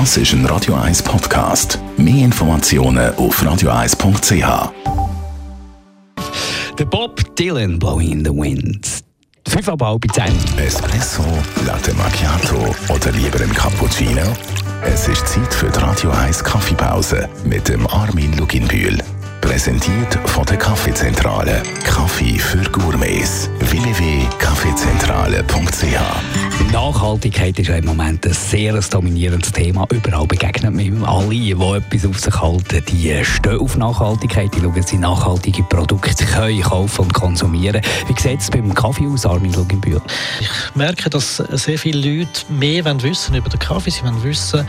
Das ist ein Radio 1 Podcast. Mehr Informationen auf radio1.ch. Der Bob Dylan, Blowing in the Wind. Fünf ab halb. Espresso, Latte Macchiato oder lieber ein Cappuccino? Es ist Zeit für die Radio 1 Kaffeepause mit dem Armin Luginbühl. Präsentiert von der Kaffeezentrale. Kaffee für Gourmets. www.kaffeezentrale.ch Nachhaltigkeit ist ja im Moment ein sehr dominierendes Thema. Überall begegnet man alle, die etwas auf sich halten. Die stehen auf Nachhaltigkeit, die schauen, dass sie nachhaltige Produkte können kaufen und konsumieren. Wie sieht es beim Kaffee aus, Armin Luginbühl? Ich merke, dass sehr viele Leute mehr wollen wissen über den Kaffee. Sie wollen wissen,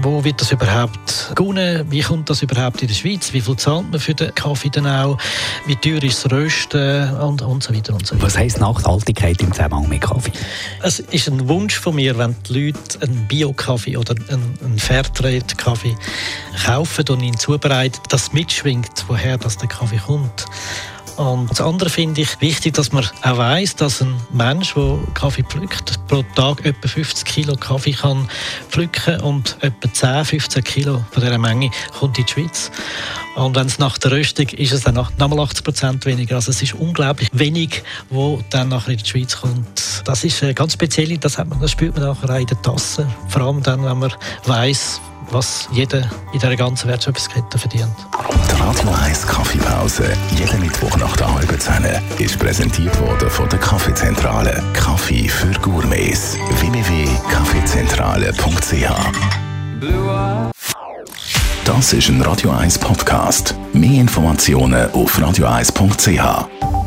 wo wird das überhaupt gewonnen, wie kommt das überhaupt in der Schweiz, wie viel zahlt man für den Kaffee dann auch, wie teuer ist das Rösten und, und so weiter und so weiter. Was heisst Nachhaltigkeit im Zusammenhang mit Kaffee? Es ist ein Wunsch von mir, wenn die Leute einen Bio-Kaffee oder einen, Fairtrade-Kaffee kaufen und ihn zubereiten, dass mitschwingt, woher das der Kaffee kommt. Und das andere finde ich wichtig, dass man auch weiß, dass ein Mensch, der Kaffee pflückt, pro Tag etwa 50 Kilo Kaffee kann pflücken und etwa 10, 15 Kilo von dieser Menge kommt in die Schweiz. Und wenn es nach der Röstung ist es dann noch, nochmal 80 Prozent weniger. Also es ist unglaublich wenig, wo dann nachher in die Schweiz kommt. Das ist äh, ganz speziell, das, man, das spürt man nachher auch in der Tasse. Vor allem dann, wenn man weiß, was jeder in dieser ganzen Wertschöpfungskette verdient. Die Radio 1 Kaffeepause, jeden Mittwoch nach der halben Zehn, ist präsentiert worden von der Kaffeezentrale. Kaffee für Gourmets. www.kaffeezentrale.ch Das ist ein Radio 1 Podcast. Mehr Informationen auf radio1.ch.